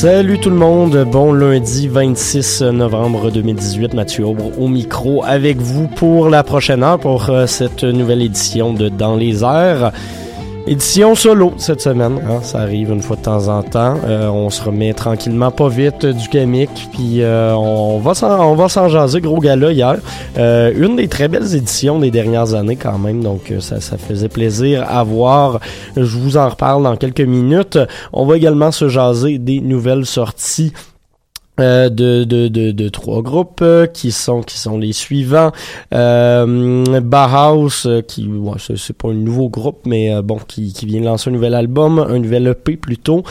Salut tout le monde, bon lundi 26 novembre 2018, Mathieu Aubre au micro avec vous pour la prochaine heure pour euh, cette nouvelle édition de Dans les airs. Édition solo cette semaine, hein, ça arrive une fois de temps en temps. Euh, on se remet tranquillement pas vite du gamic, puis euh, on va s'en, jaser gros gala hier. Euh, une des très belles éditions des dernières années quand même, donc ça, ça faisait plaisir à voir. Je vous en reparle dans quelques minutes. On va également se jaser des nouvelles sorties euh, de, de, de, de, trois groupes euh, qui sont qui sont les suivants. Euh, Bauhaus euh, qui ouais, c'est pas un nouveau groupe mais bon qui, qui vient de lancer un nouvel album un nouvel EP plutôt.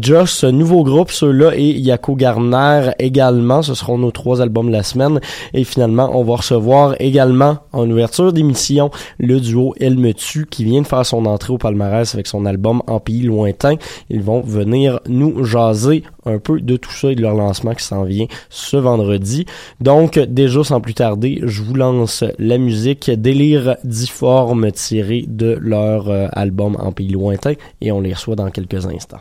Joss nouveau groupe ceux-là et Yako Garner également. Ce seront nos trois albums de la semaine. Et finalement on va recevoir également en ouverture d'émission le duo Elle me tue qui vient de faire son entrée au palmarès avec son album En pays lointain. Ils vont venir nous jaser un peu de tout ça et de leur lancement qui s'en vient ce vendredi. Donc, déjà sans plus tarder, je vous lance la musique Délire difforme tirée de leur euh, album En pays lointain et on les reçoit dans quelques instants.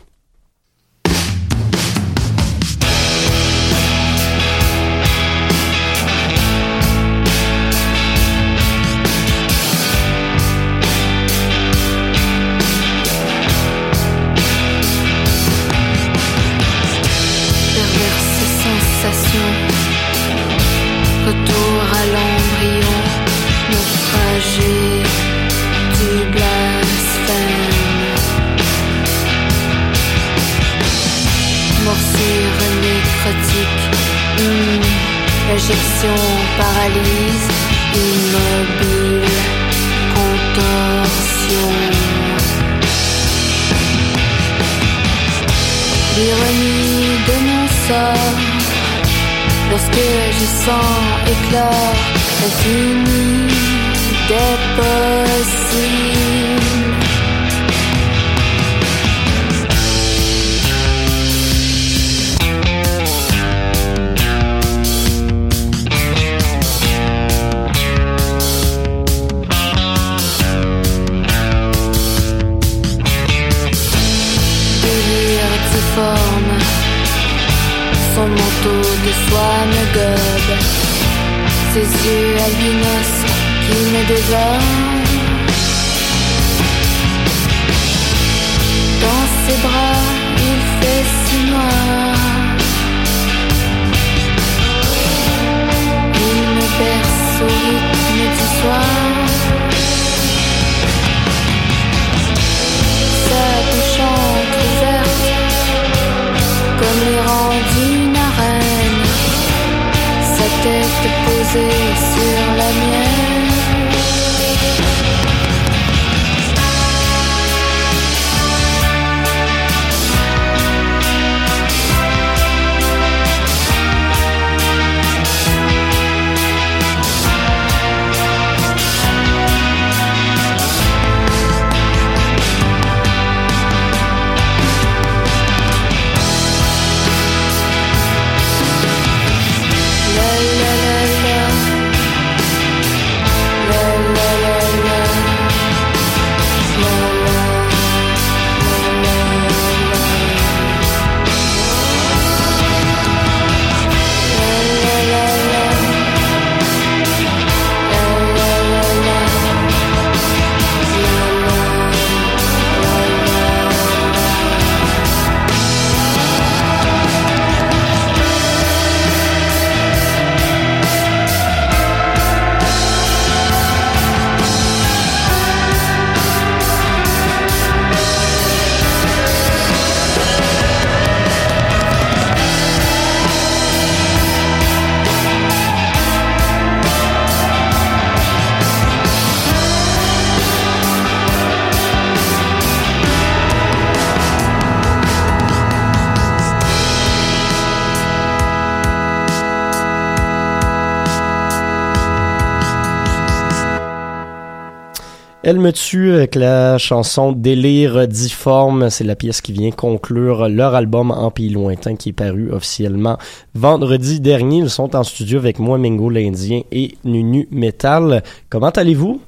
Elle me avec la chanson Délire difforme? C'est la pièce qui vient conclure leur album En Pays Lointain qui est paru officiellement vendredi dernier. Ils sont en studio avec moi, Mingo l'Indien et Nunu Metal. Comment allez-vous?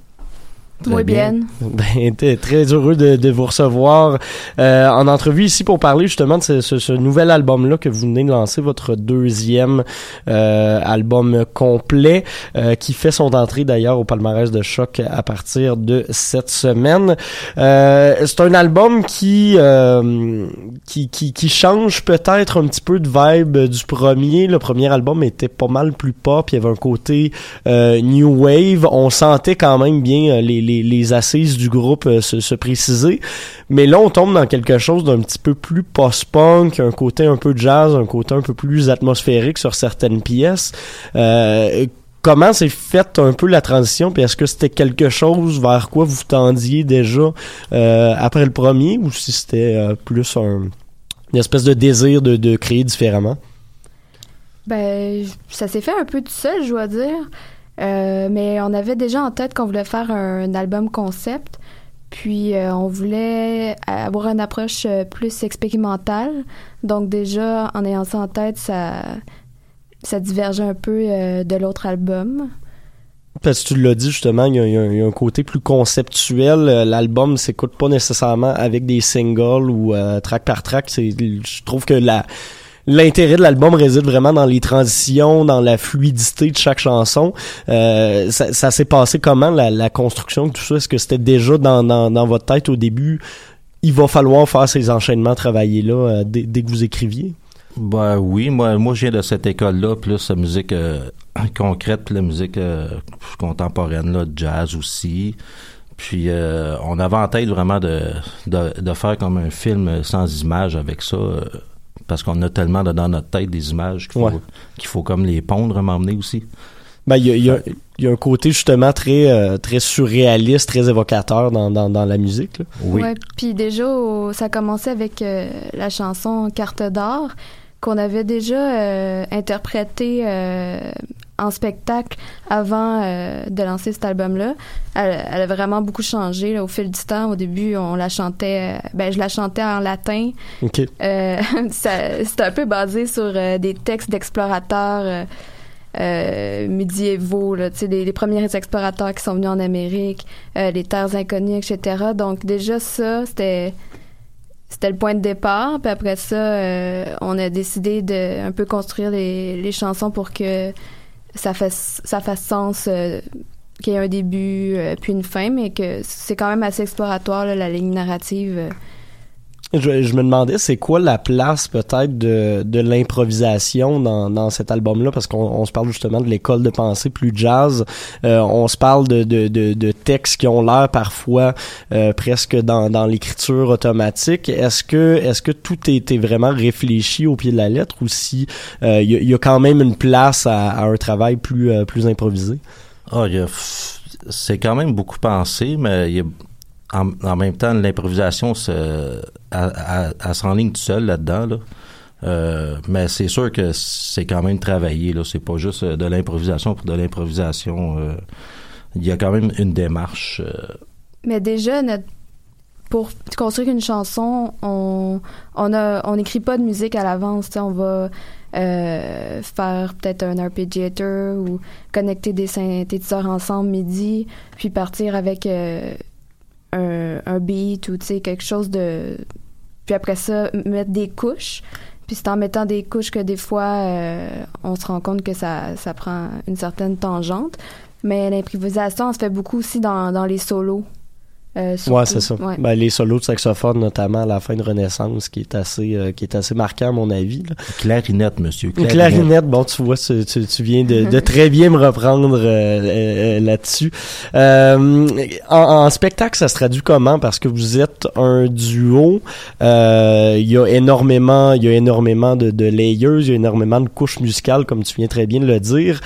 Muy bien. Ben, t'es très heureux de, de vous recevoir euh, en entrevue ici pour parler justement de ce, ce- ce nouvel album-là que vous venez de lancer, votre deuxième euh, album complet, euh, qui fait son entrée d'ailleurs au palmarès de choc à partir de cette semaine. Euh, c'est un album qui, euh, qui, qui, qui change peut-être un petit peu de vibe du premier. Le premier album était pas mal plus pop, il y avait un côté euh, new wave. On sentait quand même bien les, les, les assises du groupe euh, se, se préciser. Mais là, on tombe dans quelque chose d'un petit peu plus post-punk, un côté un peu jazz, un côté un peu plus atmosphérique sur certaines pièces. Euh, comment s'est faite un peu la transition, puis est-ce que c'était quelque chose vers quoi vous tendiez déjà euh, après le premier, ou si c'était plus un, une espèce de désir de, de créer différemment? Ben, ça s'est fait un peu tout seul, je dois dire. Euh, mais on avait déjà en tête qu'on voulait faire un, album concept. Puis euh, on voulait avoir une approche euh, plus expérimentale. Donc déjà, en ayant ça en tête, ça, ça divergeait un peu euh, de l'autre album. Parce que tu l'as dit justement, il y, a, un- côté plus conceptuel. L'album s'écoute pas nécessairement avec des singles ou euh, track par track. Je trouve que la l'intérêt de l'album réside vraiment dans les transitions, dans la fluidité de chaque chanson. Euh, ça, ça s'est passé comment la, la construction de tout ça? Est-ce que c'était déjà dans, dans, dans votre tête au début Il va falloir faire ces enchaînements, travailler là euh, dès, dès que vous écriviez? Ben oui, moi, moi je viens de cette école-là, plus la musique euh, concrète, puis la musique euh, contemporaine, là, jazz aussi. Puis euh, on avait en tête vraiment de, de, de faire comme un film sans images avec ça, parce qu'on a tellement dans notre tête des images qu'il faut, Ouais. qu'il faut comme les pondre, m'emmener aussi. Ben, il y a, il y a- il y a un côté justement très euh, très surréaliste, très évocateur dans, dans, dans la musique. Là. Oui. Puis déjà, ça commençait avec euh, la chanson Carte d'or qu'on avait déjà euh, interprétée euh, en spectacle avant euh, de lancer cet album-là. Elle, elle a vraiment beaucoup changé là, au fil du temps. Au début, on la chantait, ben je la chantais en latin. Ok. Ça- C'était un peu basé sur des textes d'explorateurs euh, médiévaux, là, tu sais, les, les premiers explorateurs qui sont venus en Amérique, les terres inconnues, etc. Donc déjà ça, c'était c'était le point de départ. Puis après ça, euh, on a décidé de un peu construire les, les chansons pour que ça fasse ça fasse sens. euh, qu'il y ait un début euh, puis une fin, mais que c'est quand même assez exploratoire là, la ligne narrative. Euh, Je, je me demandais, c'est quoi la place peut-être de, de l'improvisation dans, dans cet album-là, parce qu'on on se parle justement de l'école de pensée plus jazz. Euh, on se parle de, de, de, de textes qui ont l'air parfois euh, presque dans, dans l'écriture automatique. Est-ce que est-ce que tout était vraiment réfléchi au pied de la lettre ou si euh, il y, a- il y a quand même une place à, à un travail plus euh, plus improvisé? Y f- c'est quand même beaucoup pensé, mais il y a, en, même temps, l'improvisation, se- s'enligne tout seul là-dedans. Là. Euh, mais c'est sûr que c'est quand même travaillé. Là. C'est pas juste euh, de l'improvisation pour de l'improvisation. euh, il y a quand même une démarche. euh, Mais déjà, notre- pour construire une chanson, on on a on n'écrit pas de musique à l'avance. On va euh, faire peut-être un arpeggiator ou connecter des synthétiseurs ensemble midi, puis partir avec un, un beat ou quelque chose de. Puis après ça, mettre des couches. Puis c'est en mettant des couches que des fois, euh, on se rend compte que ça, ça prend une certaine tangente. Mais l'improvisation, on se fait beaucoup aussi dans, dans les solos. Euh, surtout. Ouais, c'est ça. Ouais. Ben, les solos de saxophone, notamment à la fin de Renaissance, qui est assez, euh, qui est assez marquant à mon avis. là. clarinette, monsieur. Une clarinette, bon, tu vois, tu, tu, tu viens de, de très bien me reprendre euh, euh, là-dessus. Euh, en, en spectacle, ça se traduit comment? Parce que vous êtes un duo. euh, Il y a énormément, il y a énormément de, de layers, il y a énormément de couches musicales, comme tu viens très bien de le dire.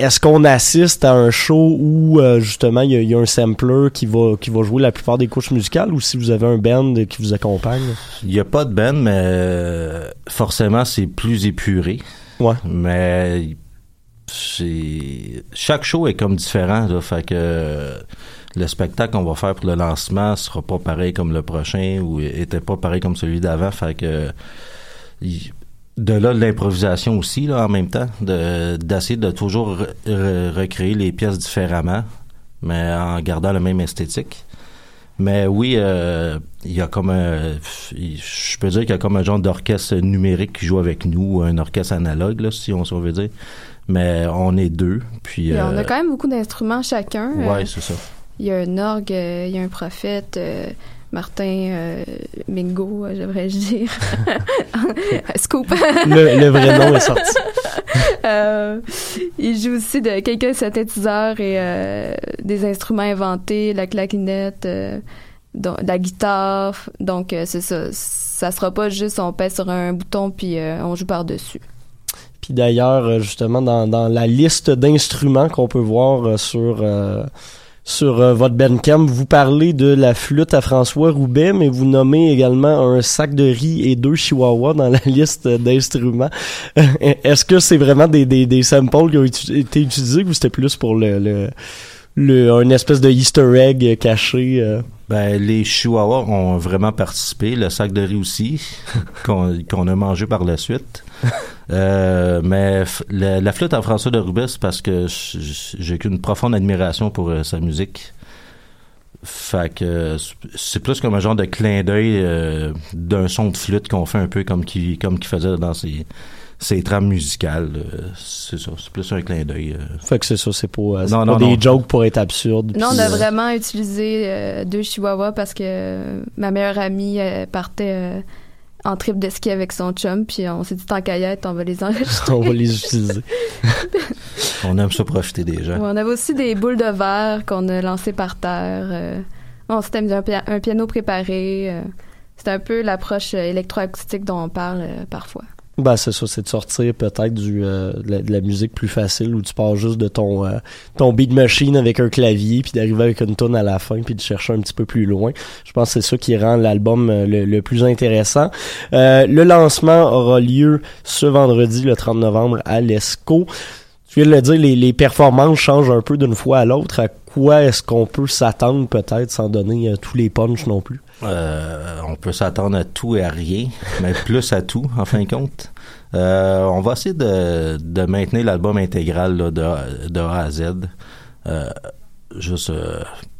Est-ce qu'on assiste à un show où euh, justement il y, a, il y a un sampler qui va qui va jouer la plupart des couches musicales ou si vous avez un band qui vous accompagne? Il n'y a pas de band, mais euh, forcément, c'est plus épuré. Ouais. Mais c'est chaque show est comme différent. Là, fait que le spectacle qu'on va faire pour le lancement sera pas pareil comme le prochain ou était pas pareil comme celui d'avant. Fait que de là de l'improvisation aussi là en même temps, de d'essayer de toujours re- re- recréer les pièces différemment, mais en gardant la même esthétique. Mais oui, euh, il y a comme un, je peux dire qu'il y a comme un genre d'orchestre numérique qui joue avec nous, un orchestre analogue, là, si on, on veut dire. Mais on est deux, puis... On euh, a quand même beaucoup d'instruments chacun. Euh, Ouais, c'est ça. Il y a un orgue, euh, il y a un prophète, euh, Martin euh, Mingo, euh, j'aimerais dire. Scoop. le, le vrai nom est sorti. Euh, il joue aussi de quelques synthétiseurs et des instruments inventés, la claquinette, donc, la guitare. Donc, euh, c'est ça. Ça sera pas juste on pèse sur un bouton puis euh, on joue par-dessus. Puis d'ailleurs, justement, dans, dans la liste d'instruments qu'on peut voir sur euh, sur euh, votre Bandcamp, vous parlez de la flûte à François Roubaix, mais vous nommez également un sac de riz et deux chihuahuas dans la liste d'instruments. Est-ce que c'est vraiment des, des, des samples qui ont été utilisés ou c'était plus pour le, le, le un espèce de Easter egg caché? euh? Ben, les Chihuahuas ont vraiment participé, le sac de riz aussi, qu'on qu'on a mangé par la suite. Euh, mais la, la flûte à François de Roubaix, c'est parce que j'ai qu'une profonde admiration pour euh, sa musique. Fait que c'est plus comme un genre de clin d'œil euh, d'un son de flûte qu'on fait un peu comme qui comme qu'il faisait dans ses, ses trames musicales. euh, c'est ça, c'est plus un clin d'œil. euh. Fait que c'est ça, c'est pas, Non, pas non, des non. jokes pour être absurdes. Non, on a euh, vraiment utilisé euh, deux chihuahuas parce que ma meilleure amie partait euh, en trip de ski avec son chum, puis on s'est dit tant qu'à y être, on va les enregistrer. on va les utiliser. On aime ça profiter des gens. Ouais, on avait aussi des boules de verre qu'on a lancées par terre. euh. on s'était mis un, pia- un piano préparé. euh. C'est un peu l'approche euh, électroacoustique dont on parle euh, parfois. Ben c'est ça, c'est de sortir peut-être du euh, de, la, musique plus facile où tu pars juste de ton euh, ton beat machine avec un clavier puis d'arriver avec une tonne à la fin puis de chercher un petit peu plus loin. Je pense que c'est ça qui rend l'album euh, le, le plus intéressant. Euh, le lancement aura lieu ce vendredi le 30 novembre à l'ESCO. Tu viens de le dire, les, les performances changent un peu d'une fois à l'autre. À quoi est-ce qu'on peut s'attendre peut-être sans donner euh, tous les punchs non plus? Euh, on peut s'attendre à tout et à rien, mais plus à tout, en fin de compte. Euh, on va essayer de, de maintenir l'album intégral là, de, de A à Z. Euh, juste.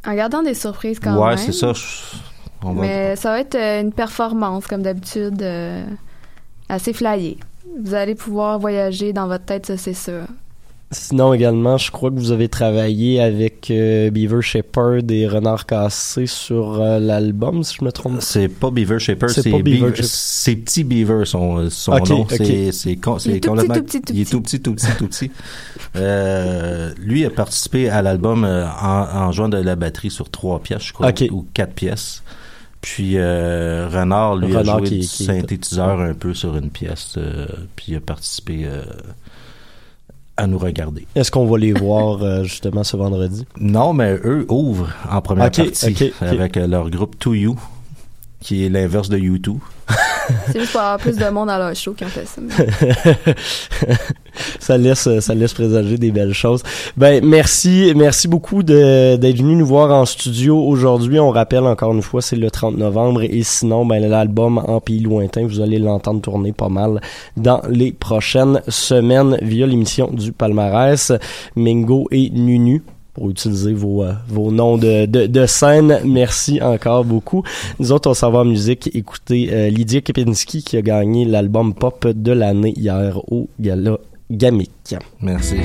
En gardant des surprises quand ouais, même. c'est ça. je- on va- Mais ça va être une performance, comme d'habitude, assez flyée. Vous allez pouvoir voyager dans votre tête, ça c'est sûr. Sinon également, je crois que vous avez travaillé avec euh, Beaver Shepherd et Renard Cassé sur euh, l'album, si je me trompe. C'est pas Beaver Shaper, C'est Beaver Beaver. Shaper. C'est petit Beaver son nom. ok. C'est Il est tout complètement- petit, tout petit, tout Il est petit. tout petit, tout petit, tout petit. Euh, lui a participé à l'album euh, en, en jouant de la batterie sur trois pièces, je crois, ou quatre pièces. Puis euh, Renard, lui, Renard a joué qui- du qui- synthétiseur un peu sur une pièce, euh, puis il a participé euh, à nous regarder. Est-ce qu'on va les voir euh, justement ce vendredi? Non, mais eux ouvrent en première partie avec euh, leur groupe To You, qui est l'inverse de U2. C'est juste pour avoir plus de monde à leur show qui ont fait ça. ça laisse ça laisse présager des belles choses. Ben merci merci beaucoup d'être venu nous voir en studio aujourd'hui. On rappelle encore une fois c'est le 30 novembre et sinon ben l'album en pays lointain vous allez l'entendre tourner pas mal dans les prochaines semaines via l'émission du palmarès Mingo et Nunu pour utiliser vos, euh, vos noms de, de, scène. Merci encore beaucoup. Nous autres, on s'en va en musique. Écoutez euh, Lydia Kepinski qui a gagné l'album pop de l'année hier au Gala Gamic. Merci.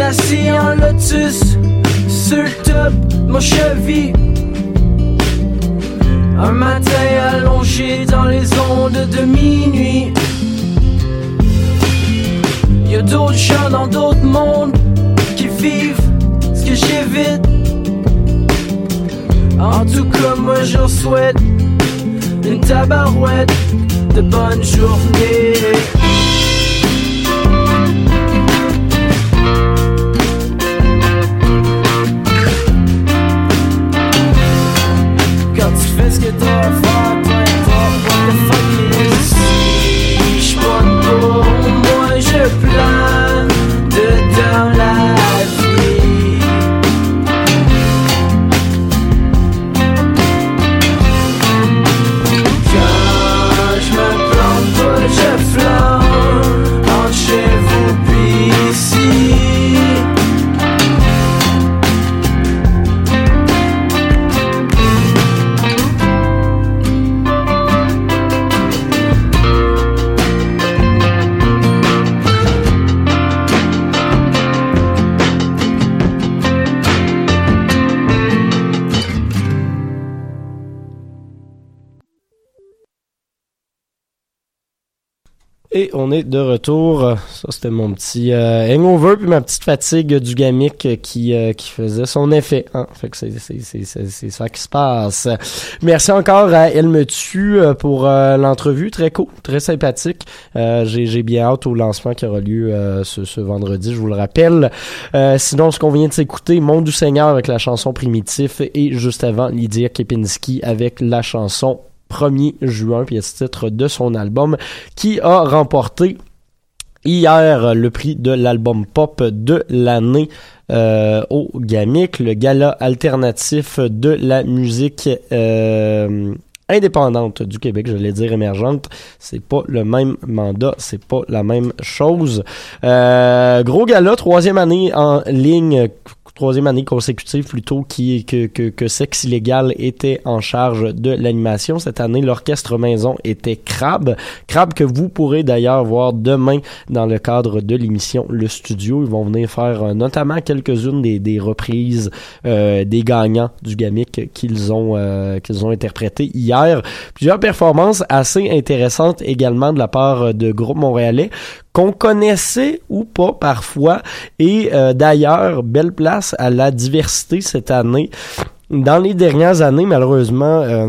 Ben assis en lotus sur le top de mon cheville. Un matin allongé dans les ondes de minuit. Y a d'autres gens dans d'autres mondes qui vivent ce que j'évite. En tout cas, moi je leur souhaite une tabarouette de bonne journée. Tu fais de retour. Ça, c'était mon petit euh, hangover puis ma petite fatigue du gamic qui, euh, qui faisait son effet. Hein? Fait que c'est, ça qui se passe. Merci encore à Elle me tue euh, pour euh, l'entrevue. Très cool, très sympathique. Euh, j'ai, bien hâte au lancement qui aura lieu euh, ce, vendredi, je vous le rappelle. Euh, sinon, ce qu'on vient de s'écouter, Monde du Seigneur avec la chanson Primitif et juste avant, Lydia Kepinski avec la chanson 1er juin, pièce titre de son album, qui a remporté hier le prix de l'album pop de l'année euh, au GAMIC, le gala alternatif de la musique euh, indépendante du Québec, j'allais dire émergente, c'est pas le même mandat, c'est pas la même chose. Euh, gros gala, troisième année en ligne, troisième année consécutive plutôt qui que, que, que Sexe Illégal était en charge de l'animation. Cette année, l'orchestre maison était Crabe. Crabe que vous pourrez d'ailleurs voir demain dans le cadre de l'émission Le Studio. Ils vont venir faire euh, notamment quelques-unes des, des reprises euh, des gagnants du Gamic qu'ils ont euh, qu'ils ont interprété hier. Plusieurs performances assez intéressantes également de la part de groupe montréalais qu'on connaissait ou pas parfois. Et euh, d'ailleurs, belle place à la diversité cette année. Dans les dernières années, malheureusement, euh,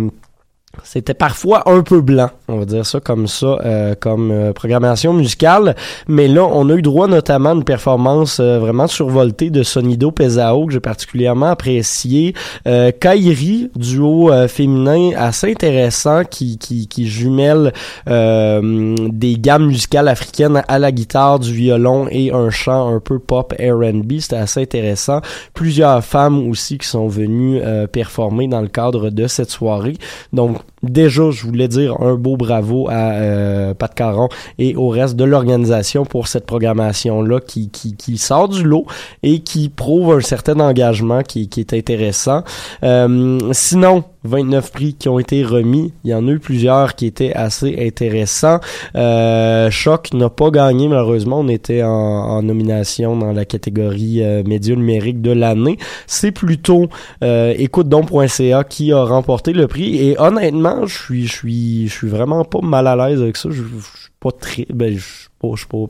c'était parfois un peu blanc On va dire ça comme ça, euh, comme euh, programmation musicale. Mais là, on a eu droit notamment à une performance euh, vraiment survoltée de Sonido Pesao que j'ai particulièrement apprécié. Euh, Kairi, duo euh, féminin assez intéressant qui, qui, qui jumelle euh, des gammes musicales africaines à la guitare, du violon et un chant un peu pop R&B. C'était assez intéressant. Plusieurs femmes aussi qui sont venues euh, performer dans le cadre de cette soirée. Donc déjà, je voulais dire un beau bravo à euh, Pat Caron et au reste de l'organisation pour cette programmation-là qui, qui, qui sort du lot et qui prouve un certain engagement qui, qui est intéressant. Euh, sinon, 29 prix qui ont été remis. Il y en a eu plusieurs qui étaient assez intéressants. Euh, Choc n'a pas gagné malheureusement. On était en, en nomination dans la catégorie euh, médias numériques de l'année. C'est plutôt euh, écoute-donc.ca qui a remporté le prix. Et honnêtement, je suis, je suis, je suis vraiment pas mal à l'aise avec ça. Je, suis pas très, ben, je suis pas, suis pas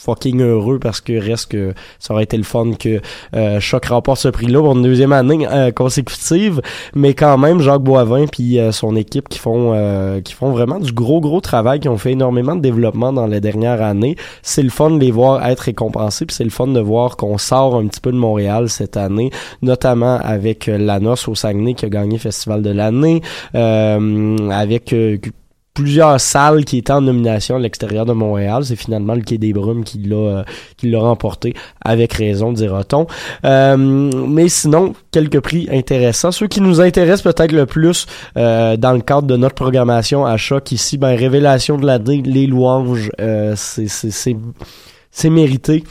fucking heureux parce que reste que ça aurait été le fun que euh, Choc remporte ce prix-là pour une deuxième année euh, consécutive mais quand même Jacques Boivin puis euh, son équipe qui font euh, qui font vraiment du gros gros travail qui ont fait énormément de développement dans les dernières années c'est le fun de les voir être récompensés puis c'est le fun de voir qu'on sort un petit peu de Montréal cette année notamment avec La Noce au Saguenay qui a gagné Festival de l'année avec plusieurs salles qui étaient en nomination à l'extérieur de Montréal. C'est finalement le Quai des Brumes qui l'a euh, qui l'a remporté avec raison, dira-t-on. Euh, mais sinon, quelques prix intéressants. Ceux qui nous intéressent peut-être le plus euh, dans le cadre de notre programmation à choc ici, ben Révélation de l'année, les louanges, euh, c'est c'est mérité.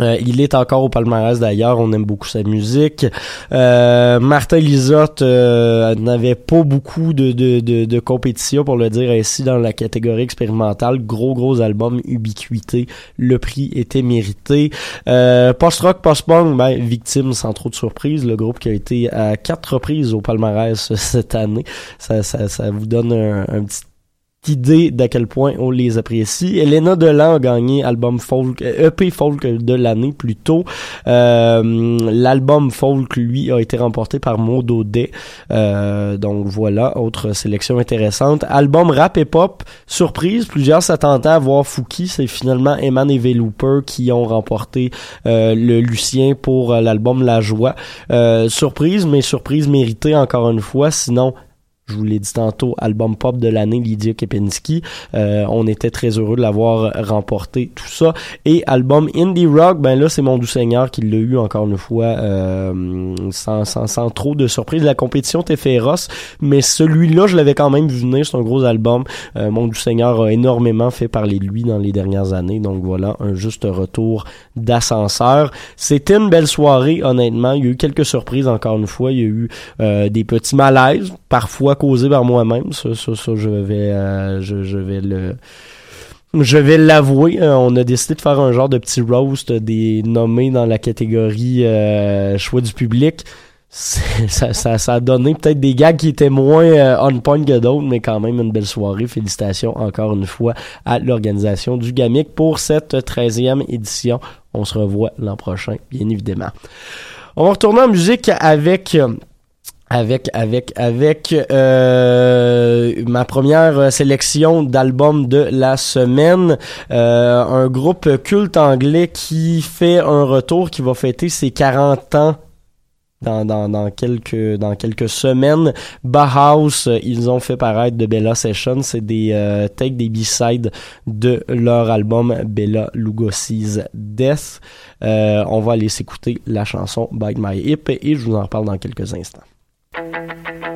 Euh, il est encore au palmarès d'ailleurs, on aime beaucoup sa musique. Euh, Martin Lisotte euh, n'avait pas beaucoup de, de, de, compétition, pour le dire ainsi, dans la catégorie expérimentale. Gros, gros album, ubiquité. Le prix était mérité. Euh, Post-rock, post-punk, ben, victime sans trop de surprise. Le groupe qui a été à quatre reprises au palmarès cette année. Ça, ça, vous donne un petit idée d'à quel point on les apprécie. Elena Delan a gagné album folk, euh, EP folk de l'année plus tôt. Euh, L'album folk, lui, a été remporté par Maud Audet. Euh, donc voilà, autre sélection intéressante. Album rap et pop, surprise, plusieurs s'attendaient à voir Fouki. C'est finalement Eman et Velouper qui ont remporté euh, le Lucien pour euh, l'album La Joie. Surprise, mais surprise méritée encore une fois. Sinon, je vous l'ai dit tantôt, album pop de l'année, Lydia Kepinski. Euh, on était très heureux de l'avoir remporté, tout ça. Et album indie rock, ben là, c'est Mon Doux Seigneur qui l'a eu encore une fois, euh, sans, sans, sans trop de surprise. La compétition était féroce, mais celui-là, je l'avais quand même vu venir. C'est un gros album. Euh, Mon Doux Seigneur a énormément fait parler de lui dans les dernières années. Donc voilà, un juste retour d'ascenseur. C'était une belle soirée, honnêtement. Il y a eu quelques surprises, encore une fois. Il y a eu euh, des petits malaises, parfois causé par moi-même. Ça, ça, ça, je vais, euh, je, vais le, je vais l'avouer. Euh, on a décidé de faire un genre de petit roast des nommés dans la catégorie euh, choix du public. Ça, a donné peut-être des gags qui étaient moins on point que d'autres, mais quand même une belle soirée. Félicitations encore une fois à l'organisation du GAMIC pour cette 13e édition. On se revoit l'an prochain, bien évidemment. On va retourner en musique avec... avec avec avec euh, ma première sélection d'albums de la semaine. Euh, un groupe culte anglais qui fait un retour qui va fêter ses 40 ans dans, dans, dans quelques dans quelques semaines. Bauhaus ils ont fait paraître de Bella Session c'est des euh, takes des B-sides de leur album Bella Lugosi's Death. Euh, on va aller s'écouter la chanson Bite My Hip et je vous en parle dans quelques instants Thank you.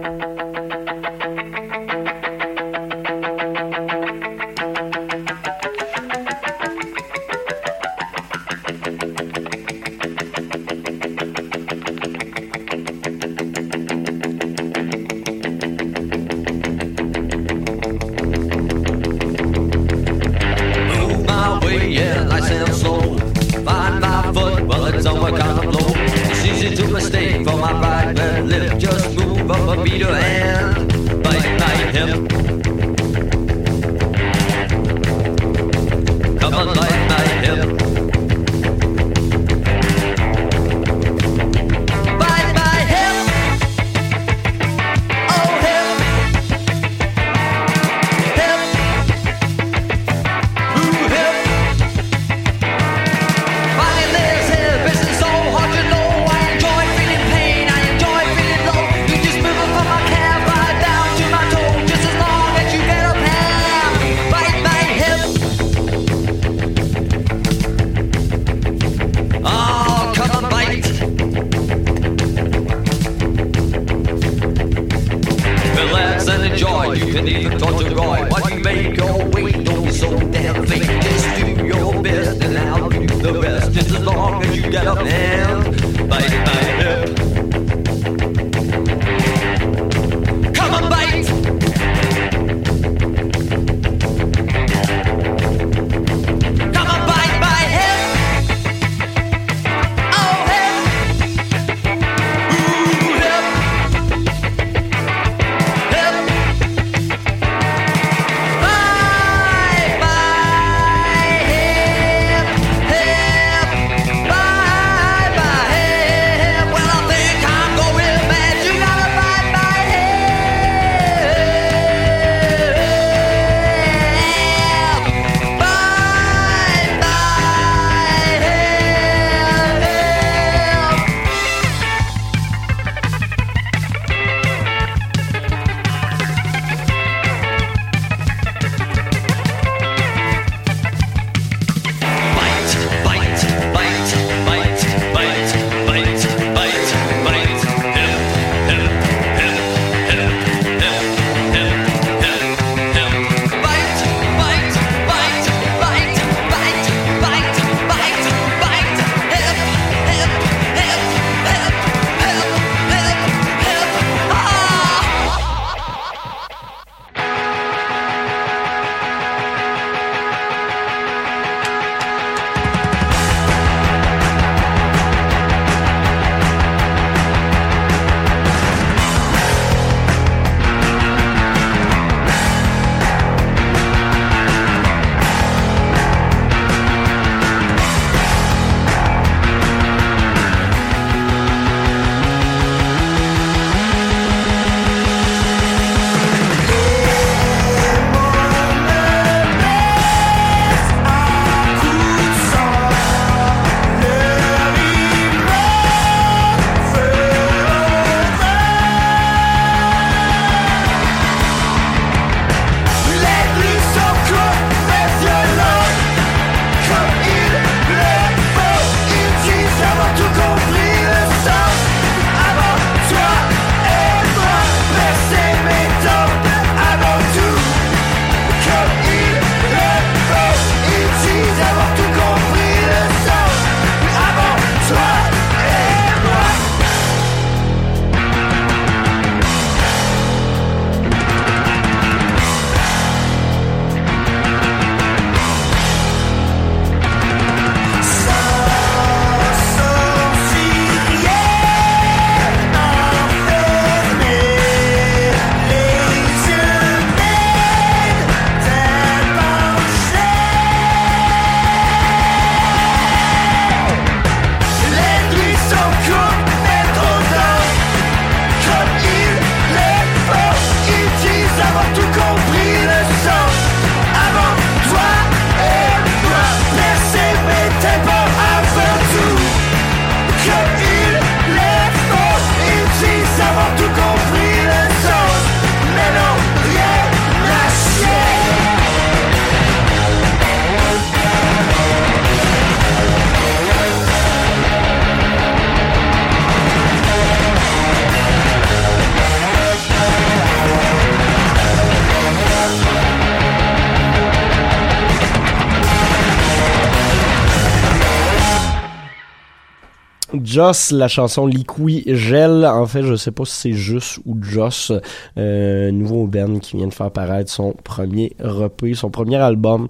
Joss, la chanson Liqui Gel. En fait, je sais pas si c'est juste ou Joss, euh, nouveau band qui vient de faire paraître son premier repris, son premier album.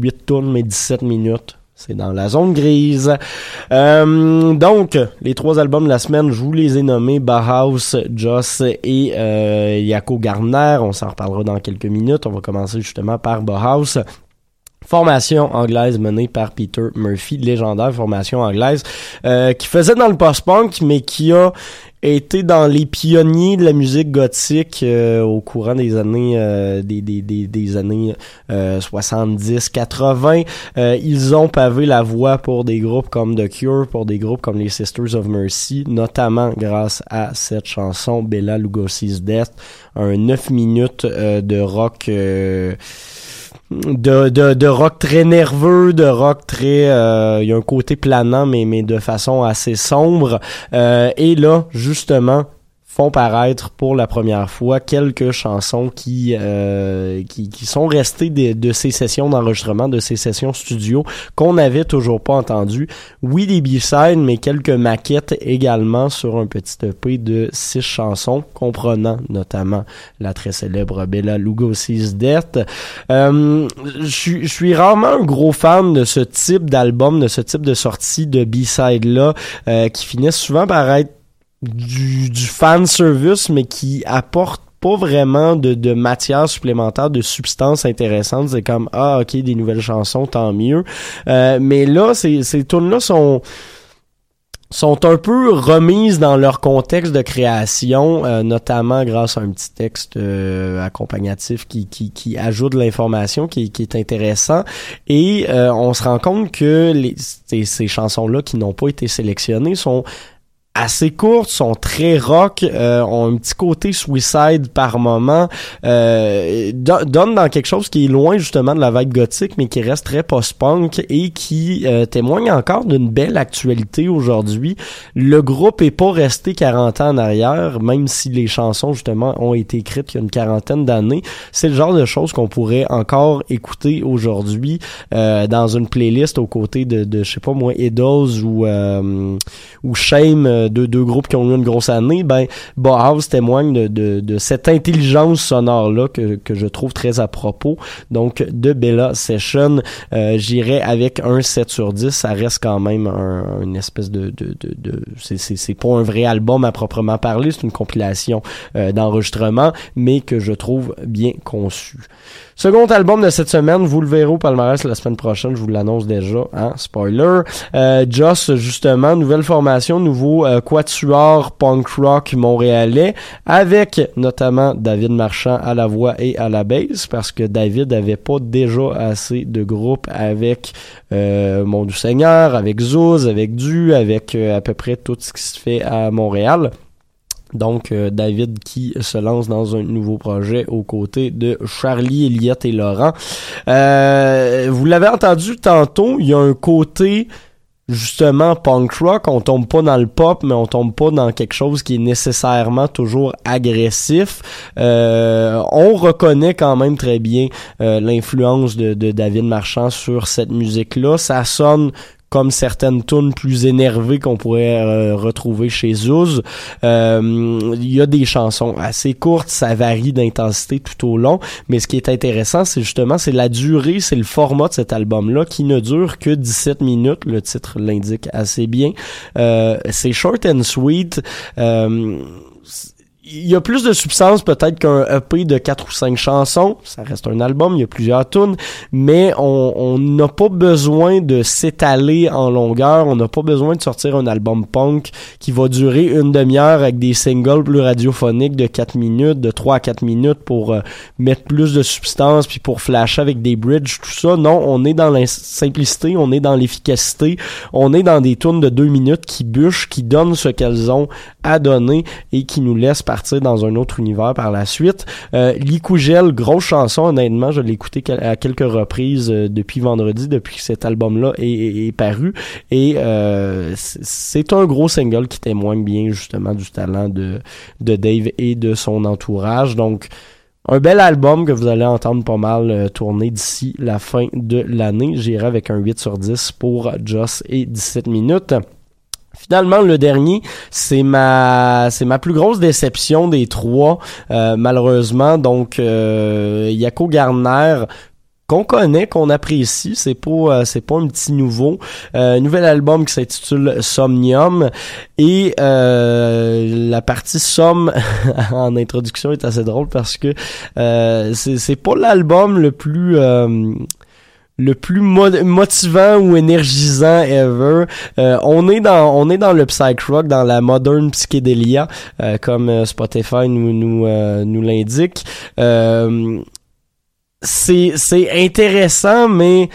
8 tournes mais 17 minutes. C'est dans la zone grise. Euh, donc, les trois albums de la semaine, je vous les ai nommés Bauhaus, Joss et euh, Yako Gardner. On s'en reparlera dans quelques minutes. On va commencer justement par Bauhaus. Formation anglaise menée par Peter Murphy, légendaire formation anglaise, euh, qui faisait dans le post-punk, mais qui a été dans les pionniers de la musique gothique euh, au courant des années euh, des, des, des, années 70-80. ils ont pavé la voie pour des groupes comme The Cure, pour des groupes comme les Sisters of Mercy, notamment grâce à cette chanson Bella Lugosi's Death, un 9 minutes euh, de rock euh, de, de, de rock très nerveux, de rock très... euh, Il y a un côté planant, mais, mais de façon assez sombre. Euh, et là, justement, font paraître pour la première fois quelques chansons qui euh, qui, qui, sont restées de, de ces sessions d'enregistrement, de ces sessions studio qu'on n'avait toujours pas entendues. Oui, des B-sides, mais quelques maquettes également sur un petit EP de six chansons, comprenant notamment la très célèbre Bella Lugosi's Death. Euh, je suis rarement un gros fan de ce type d'album, de ce type de sortie de B-side là, euh, qui finissent souvent par être du, du fan service, mais qui apporte pas vraiment de, de matière supplémentaire, de substance intéressante. C'est comme ah ok des nouvelles chansons, tant mieux. Euh, mais là, ces, ces tunes là sont sont un peu remises dans leur contexte de création, euh, notamment grâce à un petit texte euh, accompagnatif qui, qui, qui ajoute de l'information qui, qui est intéressant. Et on se rend compte que les, ces chansons-là qui n'ont pas été sélectionnées sont assez courtes, sont très rock, euh, ont un petit côté suicide par moment, euh, donnent dans quelque chose qui est loin justement de la vibe gothique, mais qui reste très post-punk et qui euh, témoigne encore d'une belle actualité aujourd'hui. Le groupe est pas resté 40 ans en arrière, même si les chansons justement ont été écrites il y a une quarantaine d'années. C'est le genre de choses qu'on pourrait encore écouter aujourd'hui euh, dans une playlist aux côtés de, de je sais pas moi, Edos ou ou Shame de deux groupes qui ont eu une grosse année, ben Bauhaus témoigne de, de, de cette intelligence sonore là que, que je trouve très à propos. Donc de Bella Session, euh, j'irai avec un 7 sur 10, ça reste quand même un, une espèce de de, de, de c'est pas un vrai album à proprement parler, c'est une compilation euh, d'enregistrement, mais que je trouve bien conçu. Second album de cette semaine, vous le verrez au palmarès la semaine prochaine, je vous l'annonce déjà, hein, spoiler. Euh, Joss, justement, nouvelle formation, nouveau euh, quatuor punk rock montréalais, avec notamment David Marchand à la voix et à la basse, parce que David avait pas déjà assez de groupes avec euh, Seigneur, avec Zouz, avec Du, avec euh, à peu près tout ce qui se fait à Montréal. Donc, euh, David qui se lance dans un nouveau projet aux côtés de Charlie, Elliott et Laurent. Euh, vous l'avez entendu tantôt, il y a un côté justement punk rock, on tombe pas dans le pop, mais on tombe pas dans quelque chose qui est nécessairement toujours agressif. Euh, on reconnaît quand même très bien l'influence de, de, David Marchand sur cette musique-là. Ça sonne comme certaines tunes plus énervées qu'on pourrait euh, retrouver chez Zouz. Euh, il y a des chansons assez courtes, ça varie d'intensité tout au long, mais ce qui est intéressant, c'est justement c'est la durée, c'est le format de cet album-là qui ne dure que 17 minutes, le titre l'indique assez bien. Euh, c'est short and sweet. Euh, il y a plus de substance peut-être qu'un EP de quatre ou cinq chansons. Ça reste un album, il y a plusieurs tunes, mais on n'a pas besoin de s'étaler en longueur. On n'a pas besoin de sortir un album punk qui va durer une demi-heure avec des singles plus radiophoniques de 4 minutes, de 3 à 4 minutes pour euh, mettre plus de substance puis pour flasher avec des bridges, tout ça. Non, on est dans la simplicité, on est dans l'efficacité, on est dans des tunes de 2 minutes qui bûchent, qui donnent ce qu'elles ont à donner et qui nous laissent partir dans un autre univers par la suite. Euh, grosse chanson, honnêtement, je l'ai écouté à quelques reprises euh, depuis vendredi, depuis que cet album-là est, paru. Et euh, c'est un gros single qui témoigne bien justement du talent de, de Dave et de son entourage. Donc, un bel album que vous allez entendre pas mal euh, tourner d'ici la fin de l'année. J'irai avec un 8 sur 10 pour Joss et 17 minutes. Finalement, le dernier, c'est ma c'est ma plus grosse déception des trois, euh, malheureusement. Donc, euh, Yako Garner, qu'on connaît, qu'on apprécie, c'est pas euh, c'est pas un petit nouveau. Euh, nouvel album qui s'intitule Somnium et la partie Somme en introduction est assez drôle parce que c'est c'est pas l'album le plus le plus motivant ou énergisant ever. Euh, on est dans on est dans le psych rock, dans la modern psychédélia, euh, comme euh, Spotify nous nous nous l'indique. c'est c'est intéressant, mais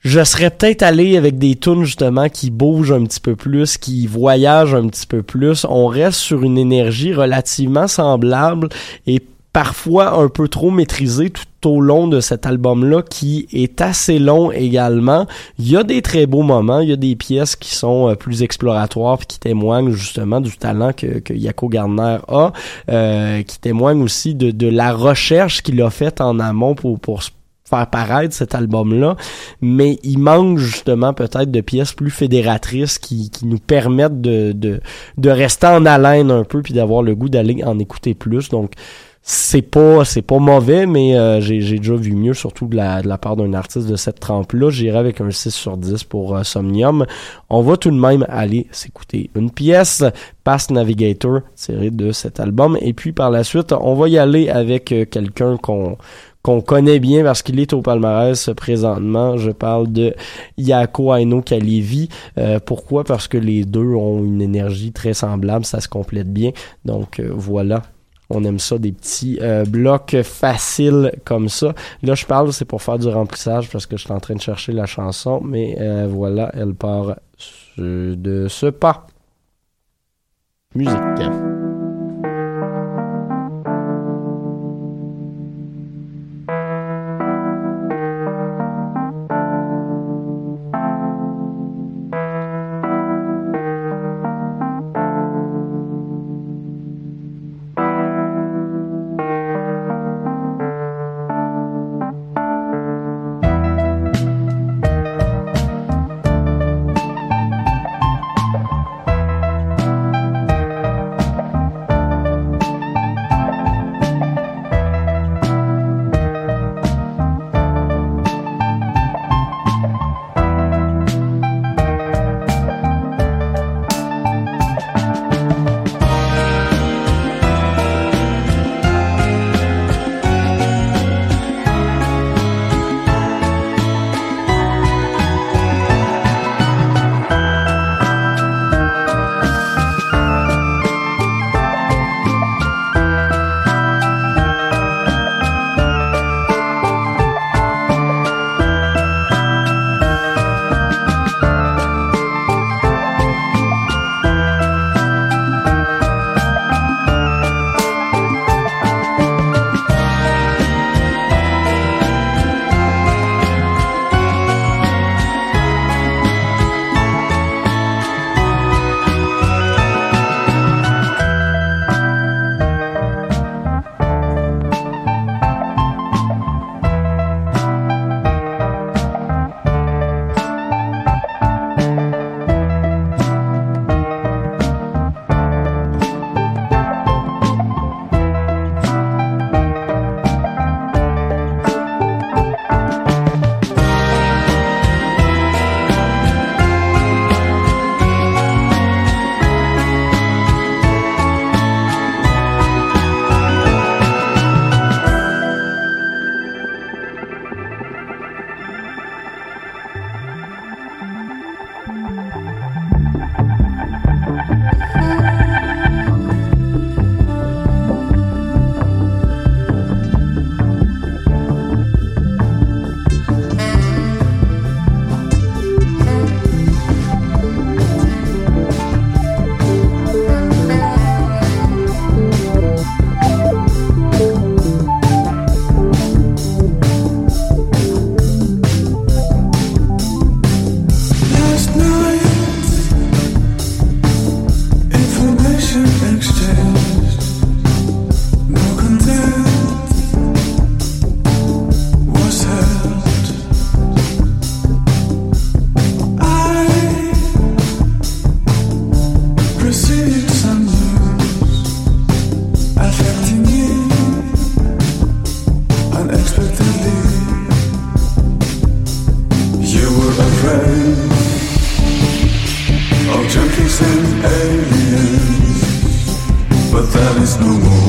je serais peut-être allé avec des tunes justement qui bougent un petit peu plus, qui voyagent un petit peu plus. On reste sur une énergie relativement semblable et parfois un peu trop maîtrisé tout au long de cet album-là qui est assez long également. Il y a des très beaux moments, il y a des pièces qui sont euh, plus exploratoires puis qui témoignent justement du talent que, que Yako Gardner a, euh, qui témoignent aussi de, de la recherche qu'il a faite en amont pour, pour faire paraître cet album-là, mais il manque justement peut-être de pièces plus fédératrices qui, qui nous permettent de, de, de rester en haleine un peu puis d'avoir le goût d'aller en écouter plus. Donc, c'est pas c'est pas mauvais mais euh, j'ai déjà vu mieux surtout de la part d'un artiste de cette trempe là j'irai avec un 6 sur 10 pour euh, Somnium on va tout de même aller s'écouter une pièce Pass Navigator tirée de cet album et puis par la suite on va y aller avec euh, quelqu'un qu'on qu'on connaît bien parce qu'il est au palmarès présentement. Je parle de Yako Aino Kalevi. pourquoi? Parce que les deux ont une énergie très semblable, ça se complète bien. Donc voilà, on aime ça, des petits euh, blocs faciles comme ça. Là, je parle, c'est pour faire du remplissage parce que je suis en train de chercher la chanson, mais euh, voilà, elle part de ce pas. Musique. no more.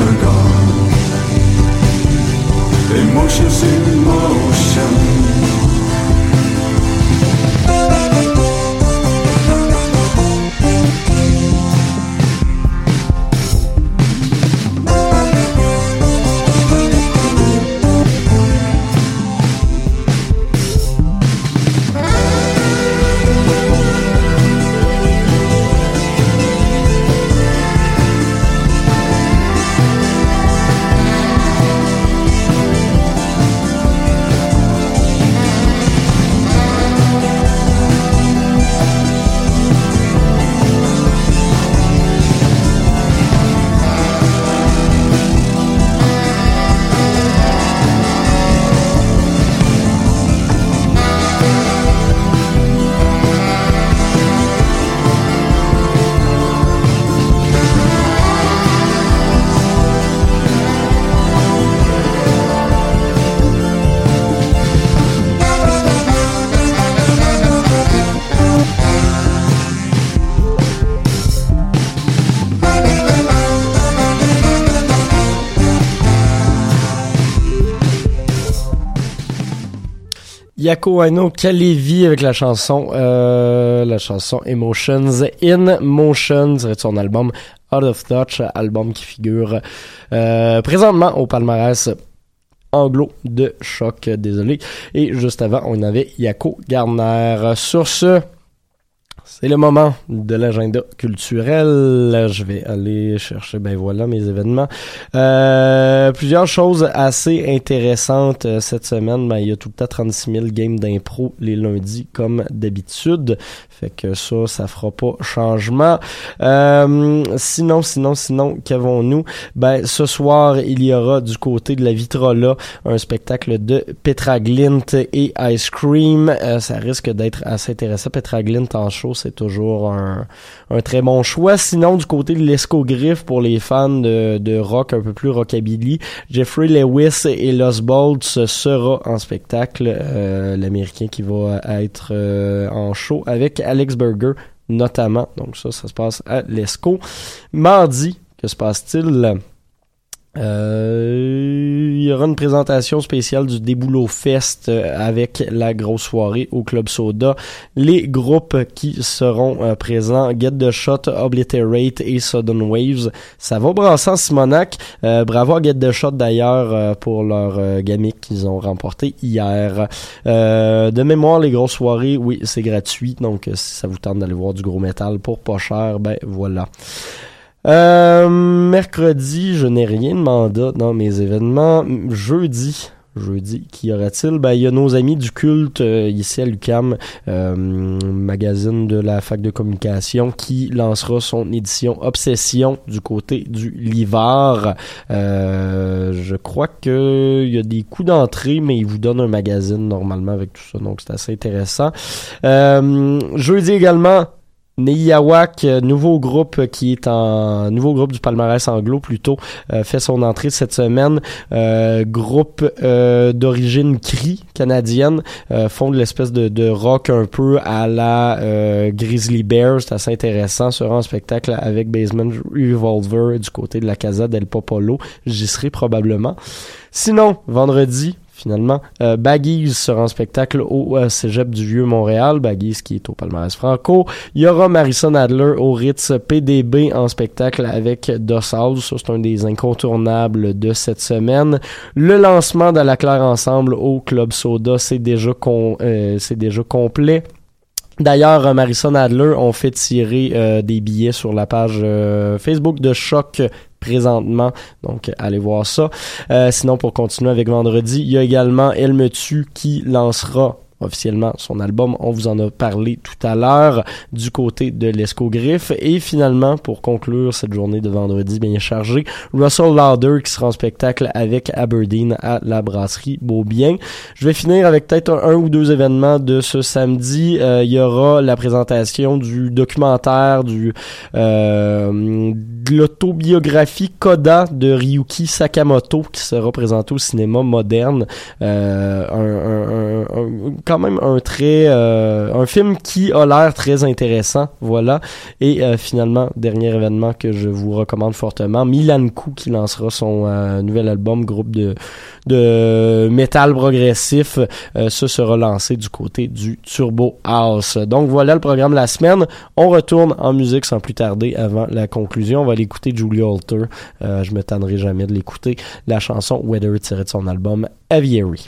are gone. Emotions in Yako Ano Kalevi avec la chanson euh, la chanson Emotions in Motion? C'est son album Out of Touch album qui figure euh, présentement au palmarès anglo de choc désolé. Et juste avant on avait Yako Garner. Sur ce c'est le moment de l'agenda culturel. Je vais aller chercher, ben voilà, mes événements. Euh, plusieurs choses assez intéressantes euh, cette semaine. Ben, il y a tout le temps 36 000 games d'impro les lundis, comme d'habitude. Fait que ça, ça fera pas changement. Euh, sinon, sinon, sinon, qu'avons-nous? Ben, ce soir, il y aura du côté de la Vitrola un spectacle de Petra Glint et Ice Cream. Euh, ça risque d'être assez intéressant. Petra Glint en show, c'est toujours un, très bon choix. Sinon, du côté de l'escogriffe pour les fans de, de rock un peu plus rockabilly, Jeffrey Lewis et Los Bolts sera en spectacle. Euh, L'Américain qui va être euh, en show avec Alex Berger notamment. Donc ça, ça se passe à l'ESCO. Mardi, que se passe-t-il? Euh, il y aura une présentation spéciale du Déboulot Fest euh, avec la grosse soirée au Club Soda. Les groupes qui seront euh, présents, Get the Shot, Obliterate et Sudden Waves. Ça va brasser en Simonac. bravo à Get the Shot d'ailleurs pour leur gamique qu'ils ont remporté hier. de mémoire, les grosses soirées, oui, c'est gratuit. Donc si ça vous tente d'aller voir du gros métal pour pas cher, ben voilà. Euh, mercredi, je n'ai rien de mandat dans mes événements. Jeudi, jeudi, qu'y aura-t-il? Ben, il y a nos amis du culte euh, ici à l'UCAM, euh, magazine de la fac de communication, qui lancera son édition Obsession du côté du Livard. Euh, je crois que il y a des coûts d'entrée, mais il vous donne un magazine normalement avec tout ça, donc c'est assez intéressant. jeudi également, Neyawak, euh, nouveau groupe qui est en nouveau groupe du palmarès anglo plutôt, euh, fait son entrée cette semaine. Euh, groupe d'origine cri canadienne, font de l'espèce de, rock un peu à la Grizzly Bear, c'est assez intéressant. Sera en spectacle avec Basement Revolver du côté de la Casa del Popolo. J'y serai probablement. Sinon, vendredi, finalement. Euh, Baggies sera en spectacle au euh, Cégep du Vieux-Montréal. Baggies qui est au palmarès franco. Il y aura Marison Adler au Ritz PDB en spectacle avec Dos House. Ça, c'est un des incontournables de cette semaine. Le lancement de la Claire Ensemble au Club Soda, c'est déjà, con, euh, c'est déjà complet. D'ailleurs, Marison Adler ont fait tirer euh, des billets sur la page euh, Facebook de Choc présentement. Donc, allez voir ça. Euh, sinon, pour continuer avec vendredi, il y a également Elle me tue qui lancera officiellement son album. On vous en a parlé tout à l'heure du côté de l'escogriffe. Et finalement, pour conclure cette journée de vendredi bien chargée, Russell Lauder qui sera en spectacle avec Aberdeen à la brasserie Beaubien. Je vais finir avec peut-être un, ou deux événements de ce samedi. Euh, il y aura la présentation du documentaire du euh, de l'autobiographie Koda de Ryuki Sakamoto qui sera présenté au cinéma moderne. Euh, un, un, un, quand même un très euh, un film qui a l'air très intéressant voilà. Et euh, finalement dernier événement que je vous recommande fortement Milan Kou qui lancera son euh, nouvel album groupe de de métal progressif ce sera lancé du côté du Turbo House. Donc voilà le programme de la semaine. On retourne en musique sans plus tarder avant la conclusion. On va l'écouter Julia Alter. Je me tannerai jamais de l'écouter. La chanson Weather tirée de son album Aviary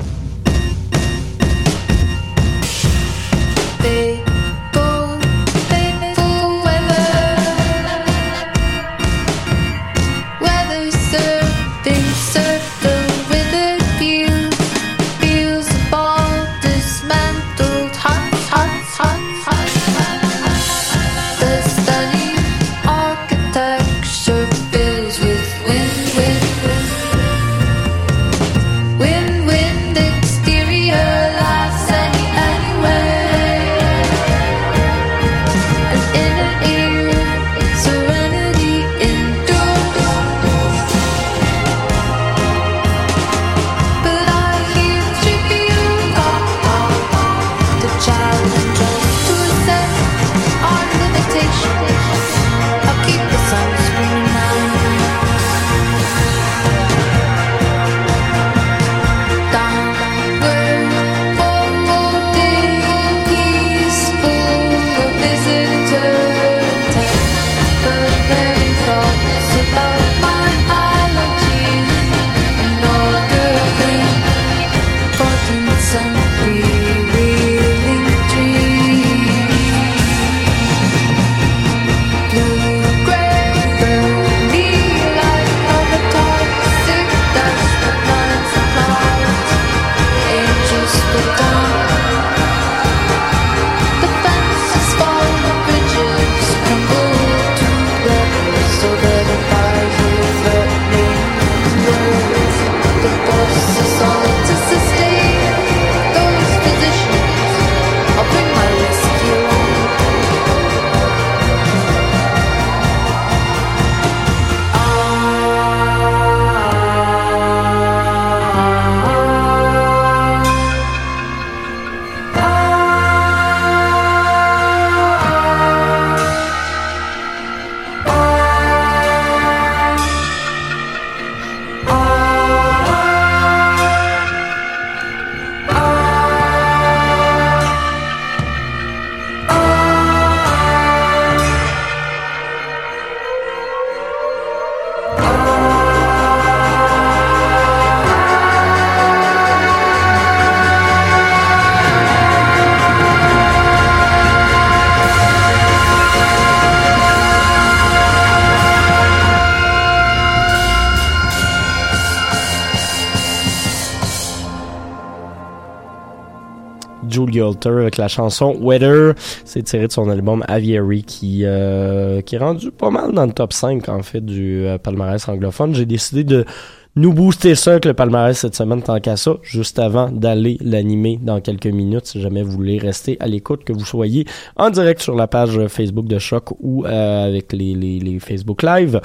Avec la chanson Weather. C'est tiré de son album Aviary qui, euh, qui est rendu pas mal dans le top 5 en fait du euh, palmarès anglophone. J'ai décidé de nous booster ça avec le palmarès cette semaine tant qu'à ça, juste avant d'aller l'animer dans quelques minutes. Si jamais vous voulez rester à l'écoute, que vous soyez en direct sur la page Facebook de Choc ou euh, avec les, les, les Facebook Live.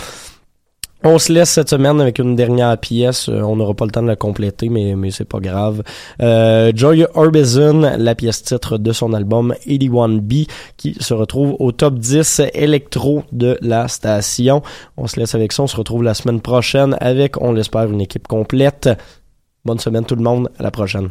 On se laisse cette semaine avec une dernière pièce. Euh, on n'aura pas le temps de la compléter, mais, mais c'est pas grave. Euh, Joy Orbison, la pièce titre de son album 81B, qui se retrouve au top 10 électro de la station. On se laisse avec ça. On se retrouve la semaine prochaine avec, on l'espère, une équipe complète. Bonne semaine tout le monde. À la prochaine.